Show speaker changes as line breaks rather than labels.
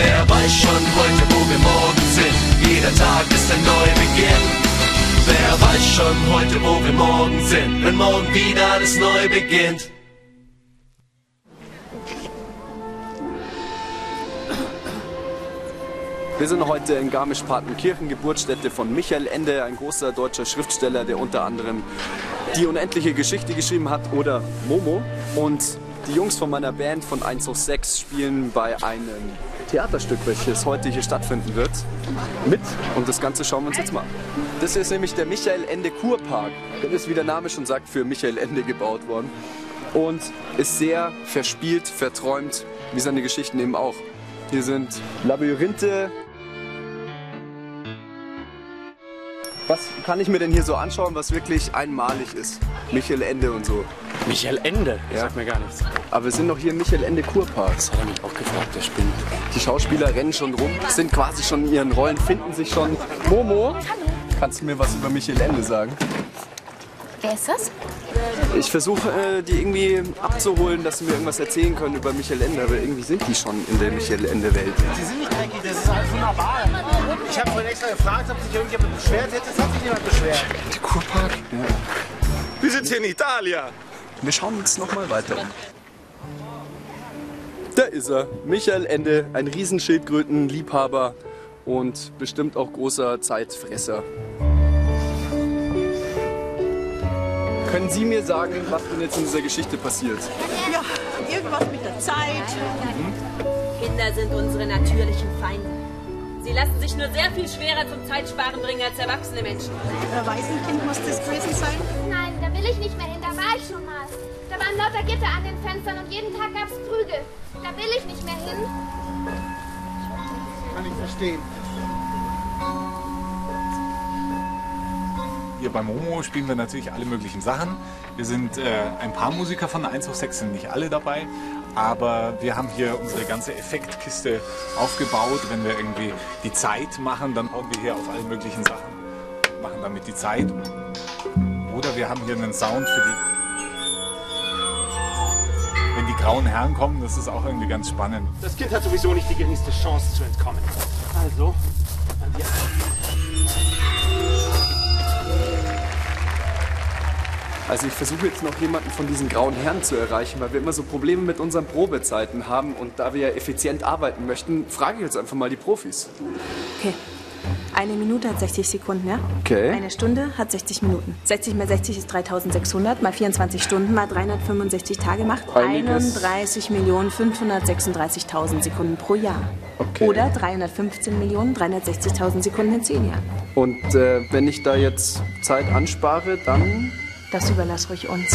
Wer weiß schon heute, wo wir morgen sind? Jeder Tag ist ein Neubeginn. Wer weiß schon heute, wo wir morgen sind? Wenn morgen wieder alles neu beginnt.
Wir sind heute in Garmisch-Partenkirchen, Geburtsstätte von Michael Ende, ein großer deutscher Schriftsteller, der unter anderem die unendliche Geschichte geschrieben hat oder Momo. Und die Jungs von meiner Band von 1 auf 6 spielen bei einem Theaterstück, welches heute hier stattfinden wird, mit. Und das Ganze schauen wir uns jetzt mal an. Das ist nämlich der Michael Ende Kurpark. Der ist, wie der Name schon sagt, für Michael Ende gebaut worden. Und ist sehr verspielt, verträumt, wie seine Geschichten eben auch. Hier sind Labyrinthe, Was kann ich mir denn hier so anschauen, was wirklich einmalig ist? Michael Ende und so.
Michael Ende?
Ja.
Sagt mir gar nichts.
Aber wir sind noch hier im Michael Ende Kurpark.
Das hat er mich auch gefragt, der spinnt.
Die Schauspieler rennen schon rum, sind quasi schon in ihren Rollen, finden sich schon. Momo, kannst du mir was über Michael Ende sagen?
Wer ist das?
Ich versuche, äh, die irgendwie abzuholen, dass sie mir irgendwas erzählen können über Michael Ende, aber irgendwie sind die schon in der Michael Ende-Welt.
Die sind nicht dreckig, das ist alles wunderbar. Ich habe vorhin extra gefragt, ob sich irgendjemand beschwert hätte. Es hat sich niemand beschwert.
Der Kurpark? Ja.
Wir sind hier in Italien.
Wir schauen uns noch mal weiter um. Da ist er, Michael Ende, ein Riesenschildkrötenliebhaber und bestimmt auch großer Zeitfresser. Können Sie mir sagen, was denn jetzt in dieser Geschichte passiert?
Ja, irgendwas mit der Zeit.
Kinder sind unsere natürlichen Feinde. Sie lassen sich nur sehr viel schwerer zum Zeitsparen bringen als erwachsene Menschen.
Ein Waisenkind muss das gewesen sein.
Nein, da will ich nicht mehr hin, da war ich schon mal. Da waren lauter Gitter an den Fenstern und jeden Tag gab's Prügel. Da will ich nicht mehr hin.
Kann ich verstehen.
Hier beim Momo spielen wir natürlich alle möglichen Sachen. Wir sind äh, ein paar Musiker von 1 auf 6, sind nicht alle dabei. Aber wir haben hier unsere ganze Effektkiste aufgebaut. Wenn wir irgendwie die Zeit machen, dann hauen wir hier auf alle möglichen Sachen machen damit die Zeit. Oder wir haben hier einen Sound für die. Wenn die grauen Herren kommen, das ist auch irgendwie ganz spannend.
Das Kind hat sowieso nicht die geringste Chance zu entkommen. Also, an die
Also ich versuche jetzt noch jemanden von diesen grauen Herren zu erreichen, weil wir immer so Probleme mit unseren Probezeiten haben und da wir ja effizient arbeiten möchten, frage ich jetzt einfach mal die Profis.
Okay. Eine Minute hat 60 Sekunden, ja?
Okay.
Eine Stunde hat 60 Minuten. 60 mal 60 ist 3600, mal 24 Stunden, mal 365 Tage macht
Einiges.
31.536.000 Sekunden pro Jahr.
Okay.
Oder 315.360.000 Sekunden in 10 Jahren.
Und äh, wenn ich da jetzt Zeit anspare, dann
Das überlass ruhig uns.